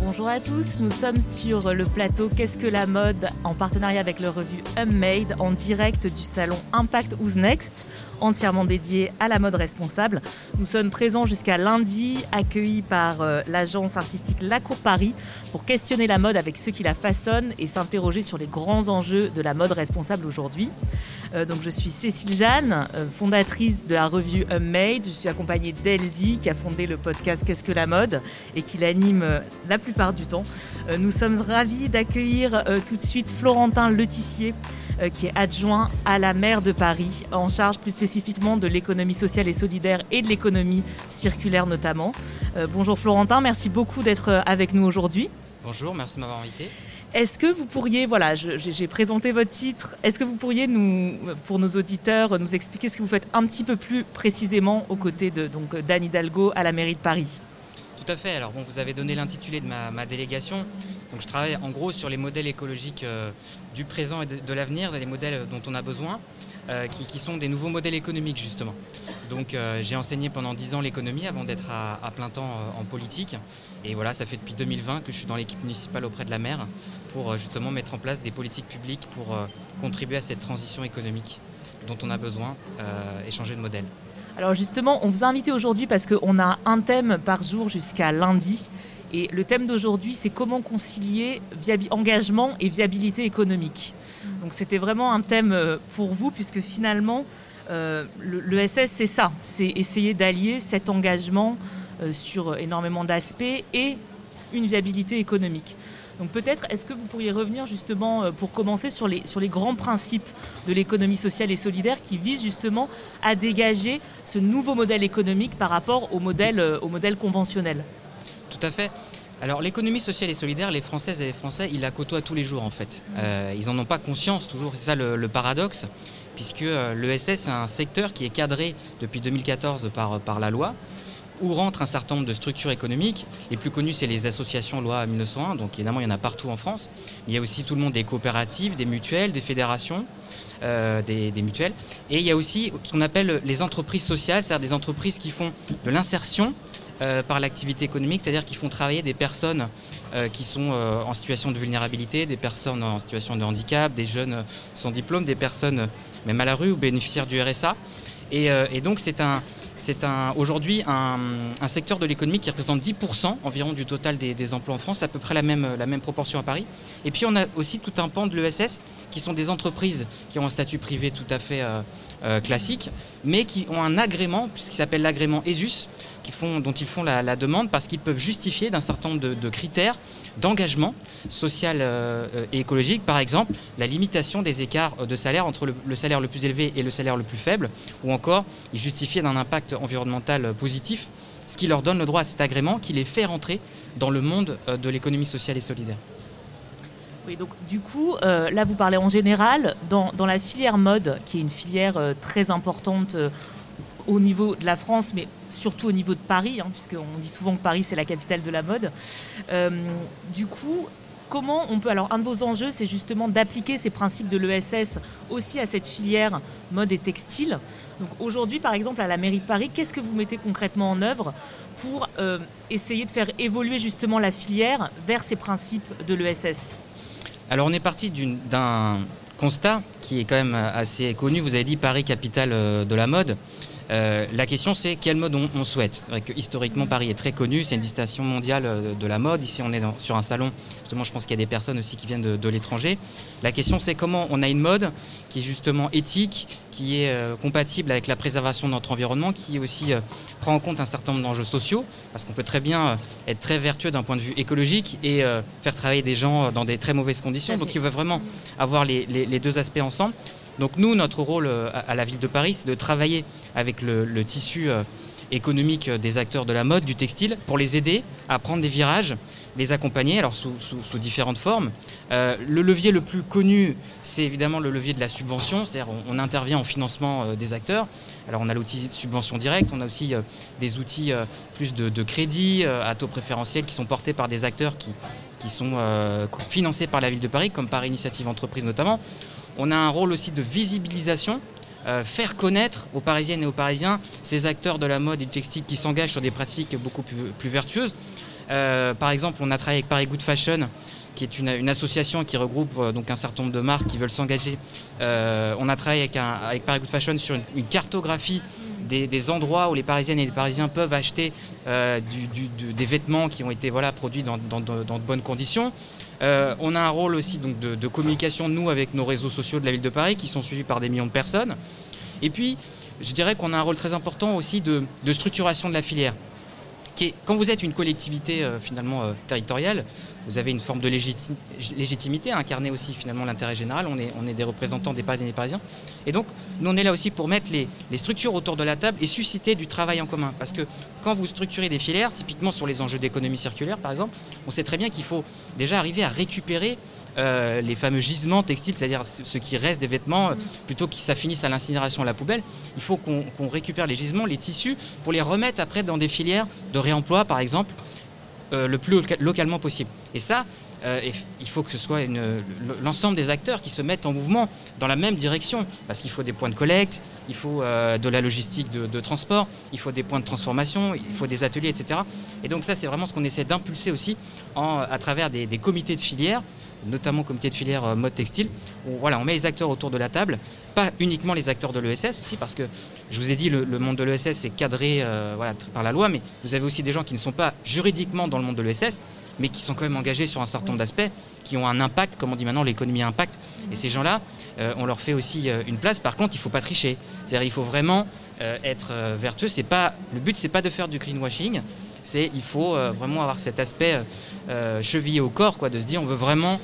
Bonjour à tous, nous sommes sur le plateau Qu'est-ce que la mode en partenariat avec le revue Unmade en direct du salon Impact Who's Next, entièrement dédié à la mode responsable. Nous sommes présents jusqu'à lundi, accueillis par euh, l'agence artistique La Cour Paris pour questionner la mode avec ceux qui la façonnent et s'interroger sur les grands enjeux de la mode responsable aujourd'hui. Euh, donc je suis Cécile Jeanne, euh, fondatrice de la revue Unmade. Je suis accompagnée d'Elsie qui a fondé le podcast Qu'est-ce que la mode et qui l'anime la plupart du temps. nous sommes ravis d'accueillir tout de suite Florentin Letissier qui est adjoint à la maire de Paris, en charge plus spécifiquement de l'économie sociale et solidaire et de l'économie circulaire notamment. bonjour Florentin, merci beaucoup d'être avec nous aujourd'hui. Bonjour, merci de m'avoir invité. Est-ce que vous pourriez, voilà, j'ai présenté votre titre, est-ce que vous pourriez nous, pour nos auditeurs, nous expliquer ce que vous faites un petit peu plus précisément aux côtés de donc d'Anne Hidalgo à la mairie de Paris? À fait. Alors bon, vous avez donné l'intitulé de ma, délégation. Donc je travaille en gros sur les modèles écologiques euh, du présent et de, l'avenir, les modèles dont on a besoin. Euh, qui, sont des nouveaux modèles économiques justement. Donc euh, j'ai enseigné pendant 10 ans l'économie avant d'être à, plein temps en politique. Et voilà, ça fait depuis 2020 que je suis dans l'équipe municipale auprès de la maire pour justement mettre en place des politiques publiques pour contribuer à cette transition économique dont on a besoin et changer de modèle. Alors justement, on vous a invité aujourd'hui parce qu'on a un thème par jour jusqu'à lundi. Et le thème d'aujourd'hui, c'est comment concilier engagement et viabilité économique. Donc c'était vraiment un thème pour vous, puisque finalement, le, SS, c'est ça, c'est essayer d'allier cet engagement sur énormément d'aspects et une viabilité économique. Donc peut-être, est-ce que vous pourriez revenir justement euh, pour commencer sur les, sur les grands principes de l'économie sociale et solidaire qui visent justement à dégager ce nouveau modèle économique par rapport au modèle, euh, au modèle conventionnel? Tout à fait. Alors l'économie sociale et solidaire, les Françaises et les Français, ils la côtoient tous les jours en fait. Euh, ils n'en ont pas conscience toujours, c'est ça le, paradoxe, puisque l'ESS est un secteur qui est cadré depuis 2014 par, par la loi où rentrent un certain nombre de structures économiques. Les plus connues, c'est les associations loi 1901, donc évidemment, il y en a partout en France. Il y a aussi tout le monde des coopératives, des mutuelles, des fédérations. Euh, des, mutuelles. Et il y a aussi ce qu'on appelle les entreprises sociales, c'est-à-dire des entreprises qui font de l'insertion euh, par l'activité économique, c'est-à-dire qui font travailler des personnes euh, qui sont en situation de vulnérabilité, des personnes en situation de handicap, des jeunes sans diplôme, des personnes même à la rue ou bénéficiaires du RSA. et donc c'est un, c'est aujourd'hui un, secteur de l'économie qui représente 10% environ du total des, emplois en France, à peu près la même, proportion à Paris. Et puis on a aussi tout un pan de l'ESS qui sont des entreprises qui ont un statut privé tout à fait euh, euh, classique, mais qui ont un agrément, puisqu'il s'appelle l'agrément ESUS, dont ils font la, demande parce qu'ils peuvent justifier d'un certain nombre de, critères d'engagement social euh, et écologique. Par exemple, la limitation des écarts de salaire entre le, salaire le plus élevé et le salaire le plus faible, ou encore ils justifier d'un impact environnemental positif, ce qui leur donne le droit à cet agrément qui les fait rentrer dans le monde euh, de l'économie sociale et solidaire. Oui, donc du coup, euh, là vous parlez en général, dans, la filière mode, qui est une filière très importante au niveau de la France, mais surtout au niveau de Paris, hein, puisqu'on dit souvent que Paris c'est la capitale de la mode. Euh, du coup, comment on peut... Alors un de vos enjeux, c'est justement d'appliquer ces principes de l'ESS aussi à cette filière mode et textile. Donc aujourd'hui, par exemple, à la mairie de Paris, qu'est-ce que vous mettez concrètement en œuvre pour euh, essayer de faire évoluer justement la filière vers ces principes de l'ESS Alors on est parti d'un constat qui est quand même assez connu. Vous avez dit Paris, capitale euh, de la mode. Euh, la question, c'est quel mode on, souhaite. Vrai que, historiquement, Paris est très connu, c'est une destination mondiale euh, de la mode. Ici, on est sur un salon, justement, je pense qu'il y a des personnes aussi qui viennent de, l'étranger. La question, c'est comment on a une mode qui est justement éthique, qui est euh, compatible avec la préservation de notre environnement, qui aussi prend en compte un certain nombre d'enjeux sociaux, parce qu'on peut très bien être très vertueux d'un point de vue écologique et faire travailler des gens dans des très mauvaises conditions. Donc, il veut vraiment avoir les deux aspects ensemble. Donc nous, notre rôle euh, à la ville de Paris, c'est de travailler avec le, tissu euh, économique des acteurs de la mode, du textile, pour les aider à prendre des virages, les accompagner, alors sous, différentes formes. Euh, le levier le plus connu, c'est évidemment le levier de la subvention, c'est-à-dire on, intervient en financement des acteurs. Alors on a l'outil de subvention directe, on a aussi des outils plus de, crédit à taux préférentiel qui sont portés par des acteurs qui, qui sont financés par la ville de Paris, comme par Initiative Entreprise notamment. On a un rôle aussi de visibilisation, euh, faire connaître aux Parisiennes et aux Parisiens ces acteurs de la mode et du textile qui s'engagent sur des pratiques beaucoup plus, vertueuses. par exemple, on a travaillé avec Paris Good Fashion qui est une, association qui regroupe donc un certain nombre de marques qui veulent s'engager. on a travaillé avec Paris Good Fashion sur une cartographie des, endroits où les Parisiennes et les Parisiens peuvent acheter euh, des vêtements qui ont été produits dans, de bonnes conditions. Euh, on a un rôle aussi donc, de, communication, nous, avec nos réseaux sociaux de la ville de Paris, qui sont suivis par des millions de personnes. Et puis, je dirais qu'on a un rôle très important aussi de, structuration de la filière. Quand vous êtes une collectivité euh, finalement territoriale, vous avez une forme de légitimité à incarner aussi finalement l'intérêt général. On est, on est des représentants des Parisiens et des Parisiens. Et donc, nous, on est là aussi pour mettre les, structures autour de la table et susciter du travail en commun. Parce que quand vous structurez des filières, typiquement sur les enjeux d'économie circulaire, par exemple, on sait très bien qu'il faut déjà arriver à récupérer euh, les fameux gisements textiles, c'est-à-dire ce qui reste des vêtements, euh, plutôt qu'ils s'affinissent à l'incinération à la poubelle. Il faut qu'on récupère les gisements, les tissus, pour les remettre après dans des filières de réemploi, par exemple, euh, le plus localement possible. Et ça, euh, il faut que ce soit l'ensemble des acteurs qui se mettent en mouvement dans la même direction, parce qu'il faut des points de collecte, il faut euh, de la logistique de, transport, il faut des points de transformation, il faut des ateliers, etc. Et donc ça, c'est vraiment ce qu'on essaie d'impulser aussi à travers des, comités de filière notamment comité de filière euh, mode textile, où on met les acteurs autour de la table, pas uniquement les acteurs de l'ESS aussi, parce que je vous ai dit, le, monde de l'ESS est cadré par la loi, mais vous avez aussi des gens qui ne sont pas juridiquement dans le monde de l'ESS, mais qui sont quand même engagés sur un certain nombre d'aspects, qui ont un impact, comme on dit maintenant, l'économie impact. Et ces gens-là, euh, on leur fait aussi une place. Par contre, il ne faut pas tricher. C'est-à-dire, il faut vraiment être vertueux. C'est pas le but, c'est pas de faire du greenwashing c'est il faut euh, vraiment avoir cet aspect euh, euh, chevillé au corps, quoi, de se dire on veut vraiment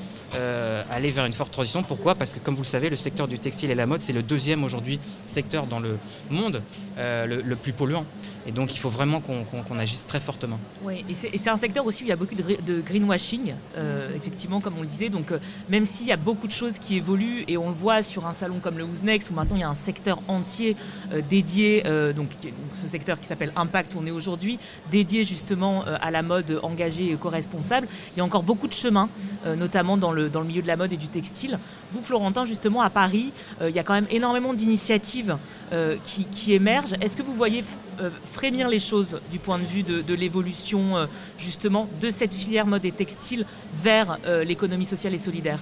aller vers une forte transition. Pourquoi? Parce que comme vous le savez, le secteur du textile et la mode, c'est le deuxième aujourd'hui secteur dans le monde le, plus polluant. Et donc il faut vraiment qu'on agisse très fortement. Oui, et c'est un secteur aussi où il y a beaucoup de, greenwashing, effectivement, comme on le disait. Donc même s'il y a beaucoup de choses qui évoluent, et on le voit sur un salon comme le Next, où maintenant il y a un secteur entier dédié, donc, ce secteur qui s'appelle Impact, on est aujourd'hui, dédié justement euh, à la mode engagée et éco-responsable. Il y a encore beaucoup de chemin, euh, notamment dans le, dans le milieu de la mode et du textile. Vous, Florentin, justement, à Paris, euh, il y a quand même énormément d'initiatives qui, émergent. Est-ce que vous voyez frémir les choses du point de vue de, de l'évolution, justement, de cette filière mode et textile vers l'économie sociale et solidaire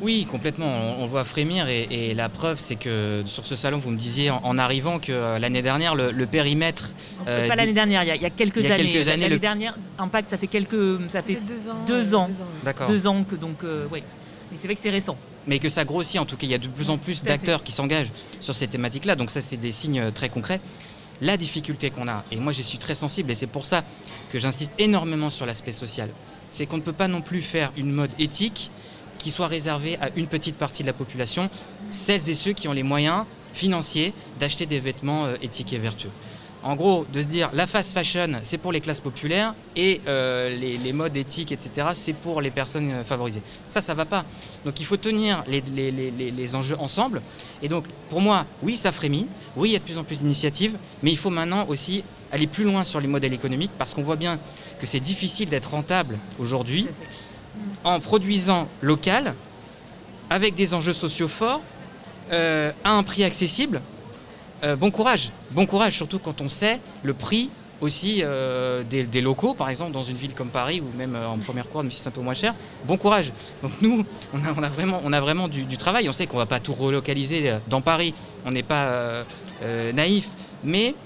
oui, complètement. On, voit frémir et, la preuve, c'est que sur ce salon, vous me disiez en, arrivant que euh, l'année dernière, le, périmètre. Euh, pas l'année dernière, il y, a, quelques années. l'année dernière, Impact, ça fait quelques, ça, fait, deux ans. Deux ans. D'accord. Deux ans que donc, euh, oui. Mais c'est vrai que c'est récent. Mais que ça grossit, en tout cas, il y a de plus en plus d'acteurs qui s'engagent sur ces thématiques-là. Donc ça, c'est des signes très concrets. La difficulté qu'on a, et moi j'y suis très sensible, et c'est pour ça que j'insiste énormément sur l'aspect social, c'est qu'on ne peut pas non plus faire une mode éthique qui soit réservé à une petite partie de la population, celles et ceux qui ont les moyens financiers d'acheter des vêtements euh, éthiques et vertueux. En gros, de se dire la fast fashion, c'est pour les classes populaires et euh, les, modes éthiques, etc., c'est pour les personnes euh, favorisées. Ça, ça va pas. Donc il faut tenir les, les, enjeux ensemble. Et donc, pour moi, oui, ça frémit. Oui, il y a de plus en plus d'initiatives. Mais il faut maintenant aussi aller plus loin sur les modèles économiques parce qu'on voit bien que c'est difficile d'être rentable aujourd'hui en produisant local, avec des enjeux sociaux forts, euh, à un prix accessible. Euh, bon courage, bon courage, surtout quand on sait le prix aussi euh, des, locaux, par exemple dans une ville comme Paris ou même en première cour, même si c'est un peu moins cher. Bon courage. Donc nous, on a, vraiment, du, travail. On sait qu'on ne va pas tout relocaliser dans Paris. On n'est pas naïf. Mais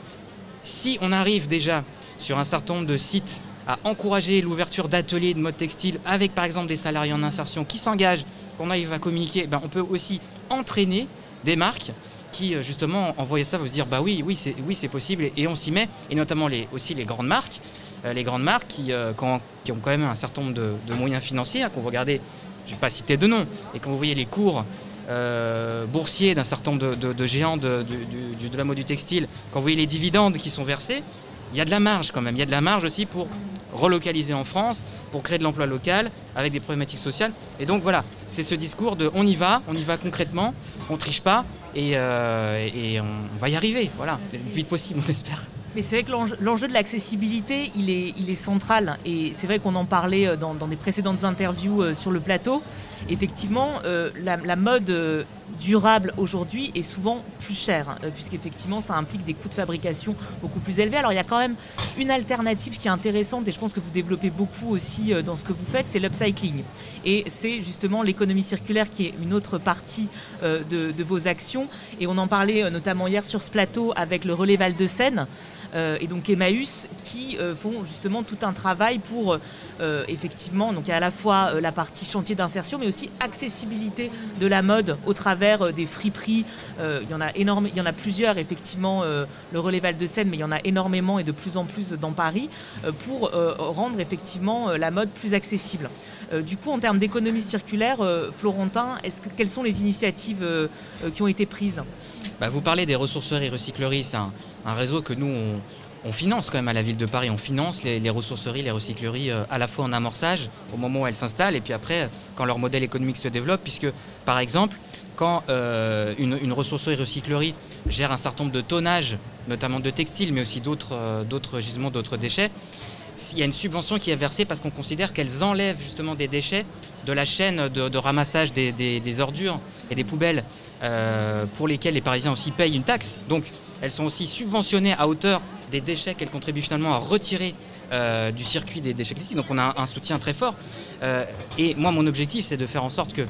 si on arrive déjà sur un certain nombre de sites à encourager l'ouverture d'ateliers de mode textile avec par exemple des salariés en insertion qui s'engagent, qu'on arrive à communiquer, ben, on peut aussi entraîner des marques qui euh, justement en ça vont se dire bah oui oui c'est oui c'est possible et, on s'y met et notamment aussi les grandes marques euh, les grandes marques qui, euh, qui, ont quand même un certain nombre de, moyens financiers hein, quand vous je ne vais pas citer de nom et quand vous voyez les cours boursiers d'un certain nombre de, géants de, de, la mode du textile quand vous voyez les dividendes qui sont versés il y a de la marge quand même. Il y a de la marge aussi pour relocaliser en France, pour créer de l'emploi local avec des problématiques sociales. Et donc voilà, c'est ce discours de on y va, on y va concrètement, on triche pas et, euh, on va y arriver. Voilà, le plus vite possible, on espère. Mais c'est vrai que l'enjeu de l'accessibilité, il est, il est central. Et c'est vrai qu'on en parlait dans, des précédentes interviews euh, sur le plateau. Effectivement, euh, la, mode durable aujourd'hui est souvent plus cher, euh, puisqu'effectivement ça implique des coûts de fabrication beaucoup plus élevés. Alors il y a quand même une alternative qui est intéressante et je pense que vous développez beaucoup aussi euh, dans ce que vous faites, c'est l'upcycling. Et c'est justement l'économie circulaire qui est une autre partie euh, de, de, vos actions. Et on en parlait notamment hier sur ce plateau avec le relais Val de Seine. Euh, et donc Emmaüs qui euh, font justement tout un travail pour euh, effectivement, donc à la fois la partie chantier d'insertion, mais aussi accessibilité de la mode au travers des friperies. il y en a énorme, il y en a plusieurs effectivement, le relais Val de Seine, mais il y en a énormément et de plus en plus dans Paris pour rendre effectivement la mode plus accessible. du coup, en termes d'économie circulaire, Florentin, est-ce que, quelles sont les initiatives qui ont été prises? Bah, Vous parlez des ressourceries recycleries, c'est un, un, réseau que nous, on, on finance quand même à la ville de Paris, on finance les, ressourceries, les recycleries euh, à la fois en amorçage au moment où elles s'installent et puis après quand leur modèle économique se développe, puisque par exemple quand euh, une, une, ressourcerie recyclerie gère un certain nombre de tonnages, notamment de textiles, mais aussi d'autres euh, gisements, d'autres déchets, il y a une subvention qui est versée parce qu'on considère qu'elles enlèvent justement des déchets de la chaîne de, ramassage des, ordures et des poubelles euh, pour lesquelles les Parisiens aussi payent une taxe. Donc elles sont aussi subventionnées à hauteur des déchets qu'elles contribuent finalement à retirer euh, du circuit des déchets classiques. Donc on a un, un soutien très fort. Euh, et moi mon objectif c'est de faire en sorte que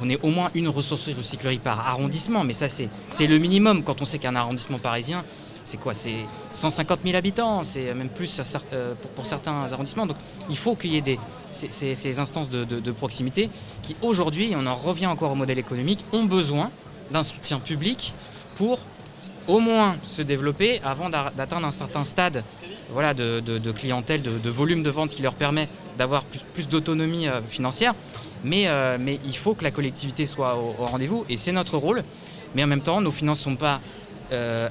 on ait au moins une ressourcerie recyclerie par arrondissement, mais ça c'est le minimum quand on sait qu'un arrondissement parisien c'est quoi C'est 150 000 habitants, c'est même plus euh, pour, certains arrondissements. Donc il faut qu'il y ait ces, ces, ces instances de, proximité qui aujourd'hui, on en revient encore au modèle économique, ont besoin d'un soutien public pour au moins se développer avant d'atteindre un certain stade voilà, de, clientèle, de, volume de vente qui leur permet d'avoir plus, d'autonomie euh, financière. Mais, euh, mais il faut que la collectivité soit au, rendez-vous et c'est notre rôle. Mais en même temps, nos finances ne sont pas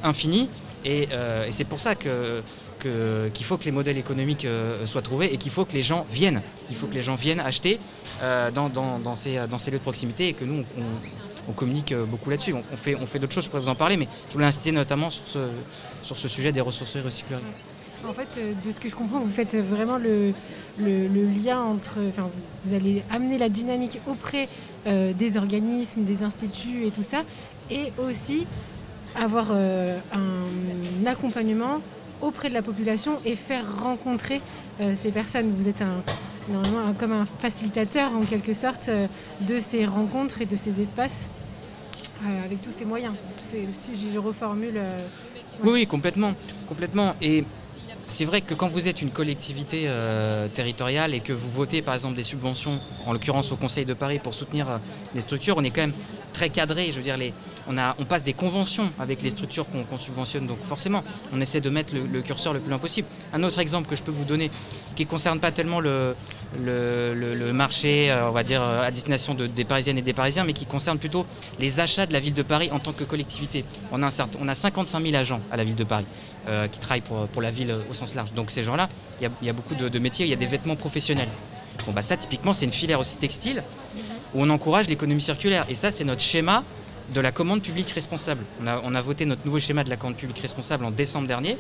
infinies et, euh, et c'est pour ça que qu'il qu faut que les modèles économiques euh, soient trouvés et qu'il faut que les gens viennent. Il faut que les gens viennent acheter euh, dans, dans, ces, dans ces lieux de proximité et que nous, on, communique beaucoup là-dessus. On, fait, on fait d'autres choses, je pourrais vous en parler, mais je voulais inciter notamment sur ce, sur ce sujet des ressourceries recycleries. En fait, de ce que je comprends, vous faites vraiment le, le, lien entre... Enfin, vous, allez amener la dynamique auprès des organismes, des instituts et tout ça, et aussi avoir euh, un accompagnement auprès de la population et faire rencontrer euh, ces personnes. Vous êtes un, normalement comme un facilitateur en quelque sorte euh, de ces rencontres et de ces espaces avec tous ces moyens. Si je reformule. Oui, oui, complètement, complètement. Et c'est vrai que quand vous êtes une collectivité euh, territoriale et que vous votez par exemple des subventions, en l'occurrence au Conseil de Paris pour soutenir euh, les structures, on est quand même très cadré. Je veux dire, on, passe des conventions avec les structures qu'on qu subventionne, donc forcément, on essaie de mettre le, le, curseur le plus loin possible. Un autre exemple que je peux vous donner, qui ne concerne pas tellement le, le, marché, euh, on va dire, à destination de, des Parisiennes et des Parisiens, mais qui concerne plutôt les achats de la ville de Paris en tant que collectivité. On a, un certain, on a 55 000 agents à la ville de Paris euh, qui travaillent pour, pour la ville au sens large. Donc ces gens-là, il y, y, a beaucoup de, de métiers, il y a des vêtements professionnels. Bon, bah ça, typiquement, c'est une filière aussi textile où on encourage l'économie circulaire. Et ça, c'est notre schéma de la commande publique responsable. On a, voté notre nouveau schéma de la commande publique responsable en décembre dernier.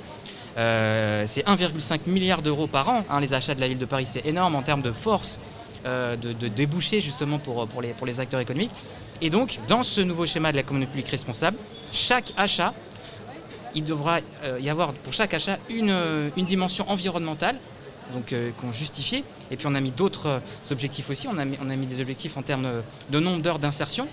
Euh, c'est 1,5 milliard d'euros par an, hein, les achats de la ville de Paris. C'est énorme en termes de force euh, de, de débouchés justement pour, les, acteurs économiques. Et donc, dans ce nouveau schéma de la commande publique responsable, chaque achat, il devra euh, y avoir pour chaque achat une, dimension environnementale donc qu'on justifié. Et puis on a mis d'autres objectifs aussi. On a mis, des objectifs en termes de nombre d'heures d'insertion,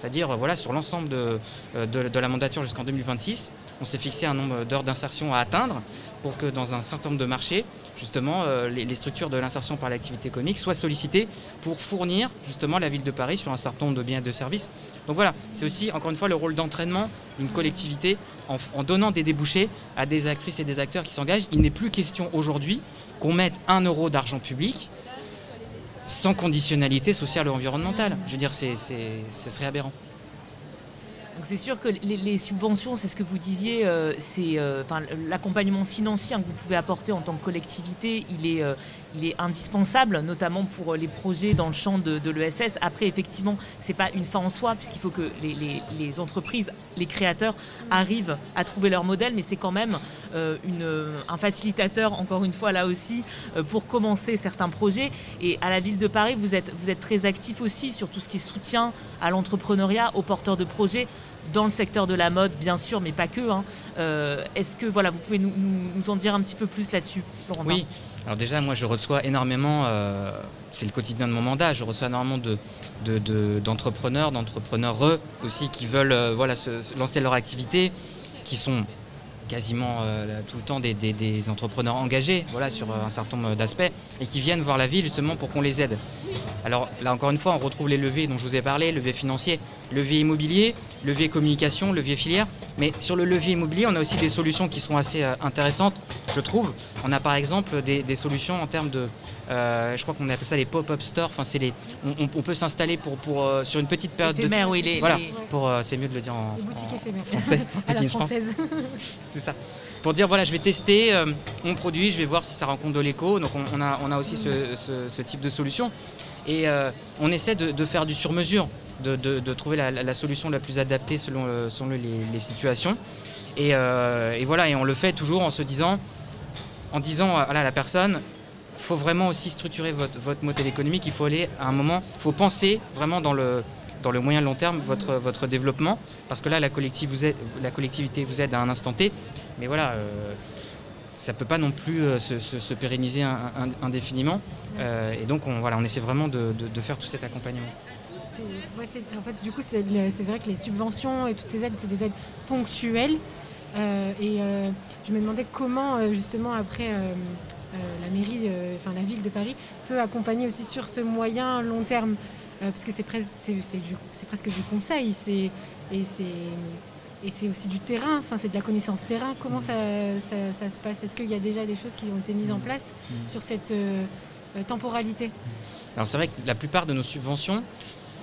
c'est-à-dire euh, voilà, sur l'ensemble de, de, la mandature jusqu'en 2026, on s'est fixé un nombre d'heures d'insertion à atteindre pour que dans un certain nombre de marchés, justement, euh, les, structures de l'insertion par l'activité économique soient sollicitées pour fournir justement la ville de Paris sur un certain nombre de biens et de services. Donc voilà, c'est aussi encore une fois le rôle d'entraînement d'une collectivité en donnant des débouchés à des actrices et des acteurs qui s'engagent. Il n'est plus question aujourd'hui qu'on mette un euro d'argent public sans conditionnalité sociale ou environnementale. Je veux dire, c'est, ce serait aberrant. C'est sûr que les, subventions, c'est ce que vous disiez, euh, c'est euh, l'accompagnement financier que vous pouvez apporter en tant que collectivité, il est, euh, indispensable, notamment pour les projets dans le champ de, l'ESS. Après, effectivement, ce n'est pas une fin en soi, puisqu'il faut que les, entreprises, les créateurs arrivent à trouver leur modèle, mais c'est quand même un facilitateur, encore une fois, là aussi, pour commencer certains projets. Et à la ville de Paris, vous êtes, vous êtes très actif aussi sur tout ce qui est soutien à l'entrepreneuriat, aux porteurs de projets dans le secteur de la mode, bien sûr, mais pas que. Hein. Euh, est-ce que voilà, vous pouvez nous, en dire un petit peu plus là-dessus, Oui. Alors déjà, moi, je reçois énormément. Euh, c'est le quotidien de mon mandat. Je reçois énormément de, d'entrepreneurs, d'entrepreneurs aussi qui veulent euh, voilà, se, lancer leur activité, qui sont quasiment tout le temps des, entrepreneurs engagés voilà, sur un certain nombre d'aspects et qui viennent voir la ville justement pour qu'on les aide. Alors là encore une fois, on retrouve les leviers dont je vous ai parlé, levier financier, levier immobilier, levier communication, levier filière. Mais sur le levier immobilier, on a aussi des solutions qui sont assez euh, intéressantes, je trouve. On a par exemple des, solutions en termes de, euh, je crois qu'on appelle ça les pop-up stores. Enfin, c'est les, on, peut s'installer pour, pour euh, sur une petite période Éphémère, de oui, les, voilà, pour c'est mieux de le dire en, les boutiques éphémères. français, à la française. c'est ça. Pour dire voilà, je vais tester mon produit, je vais voir si ça rencontre de l'écho. Donc on, a, on a aussi ce, ce, type de solution. Et on essaie de, de faire du sur-mesure de, trouver la, solution la plus adaptée selon, euh, les, situations. Euh, et, voilà, et on le fait toujours en se disant, en disant à la personne, il faut vraiment aussi structurer votre, modèle économique, il faut aller à un moment, il faut penser vraiment dans le, dans le moyen long terme votre, votre développement, parce que là, la, collectivité vous aide à un instant T, mais voilà, euh, ça ne peut pas non plus se, pérenniser indéfiniment. et donc, on, voilà, on essaie vraiment de faire tout cet accompagnement en fait, du coup, c'est vrai que les subventions et toutes ces aides, c'est des aides ponctuelles. Euh, et euh, je me demandais comment, euh, justement, après, la mairie, enfin la ville de Paris, peut accompagner aussi sur ce moyen long terme. parce que c'est presque, presque du conseil et c'est aussi du terrain, enfin, c'est de la connaissance terrain. Comment ça, se passe? Est-ce qu'il y a déjà des choses qui ont été mises en place sur cette temporalité? Alors c'est vrai que la plupart de nos subventions,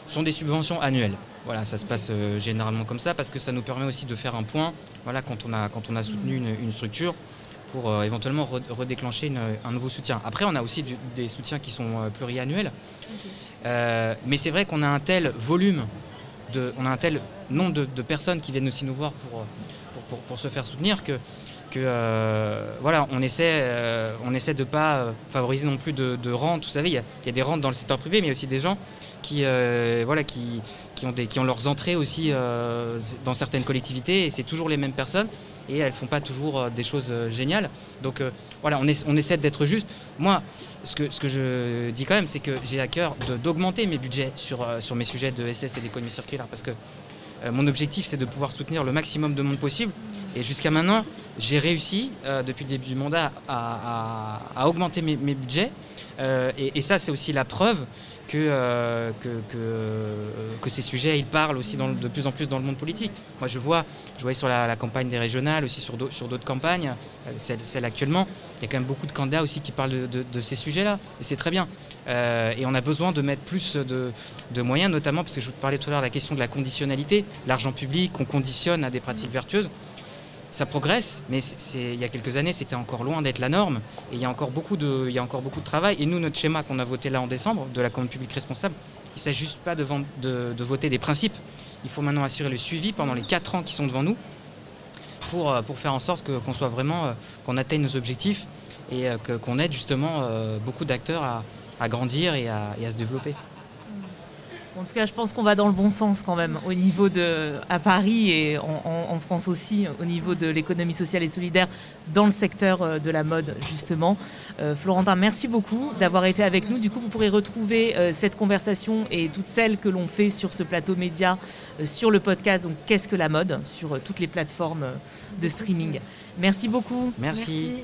sont des subventions annuelles. Voilà, ça se passe euh, généralement comme ça parce que ça nous permet aussi de faire un point voilà, quand, on a, quand on a soutenu une, structure pour euh, éventuellement redéclencher un nouveau soutien. Après, on a aussi des soutiens qui sont euh, pluriannuels. mais c'est vrai qu'on a un tel volume, de, on a un tel nombre de, personnes qui viennent aussi nous voir pour, pour, pour, se faire soutenir que, que voilà, on essaie, on essaie de ne pas favoriser non plus de, de rentes. Vous savez, il y, a, il y, a des rentes dans le secteur privé, mais aussi des gens qui, euh, voilà, qui, qui, ont des, qui ont leurs entrées aussi euh, dans certaines collectivités et c'est toujours les mêmes personnes et elles font pas toujours euh, des choses géniales. Donc voilà, on, est, on essaie d'être juste. Moi, ce que, ce que je dis quand même, c'est que j'ai à cœur d'augmenter mes budgets sur, sur mes sujets de SS et d'économie circulaire parce que mon objectif, c'est de pouvoir soutenir le maximum de monde possible. Et jusqu'à maintenant, j'ai réussi, depuis le début du mandat, à, augmenter mes, budgets. et, et, ça, c'est aussi la preuve euh, que, que, ces sujets ils parlent aussi de plus en plus dans le monde politique. Moi je vois, je voyais sur la, campagne des régionales, aussi sur d'autres campagnes, euh, celle, actuellement, il y a quand même beaucoup de candidats aussi qui parlent de, ces sujets-là, et c'est très bien. Euh, et on a besoin de mettre plus de, de, moyens, notamment parce que je vous parlais tout à l'heure de la question de la conditionnalité, l'argent public qu'on conditionne à des pratiques vertueuses ça progresse, mais il y a quelques années, c'était encore loin d'être la norme. Et il y, a encore beaucoup de, travail. Et nous, notre schéma qu'on a voté là en décembre, de la commande publique responsable, il ne s'agit juste pas de, voter des principes. Il faut maintenant assurer le suivi pendant les quatre ans qui sont devant nous pour, euh, faire en sorte qu'on soit vraiment, euh, qu'on atteigne nos objectifs et euh, qu'on aide justement beaucoup d'acteurs à, grandir et à se développer. En tout cas, je pense qu'on va dans le bon sens quand même, au niveau de, à Paris et en, France aussi, au niveau de l'économie sociale et solidaire dans le secteur euh, de la mode, justement. Euh, Florentin, merci beaucoup d'avoir été avec nous. Du coup, vous pourrez retrouver euh, cette conversation et toutes celles que l'on fait sur ce plateau média sur le podcast, donc Qu'est-ce que la mode, sur toutes les plateformes de streaming. Merci beaucoup. merci.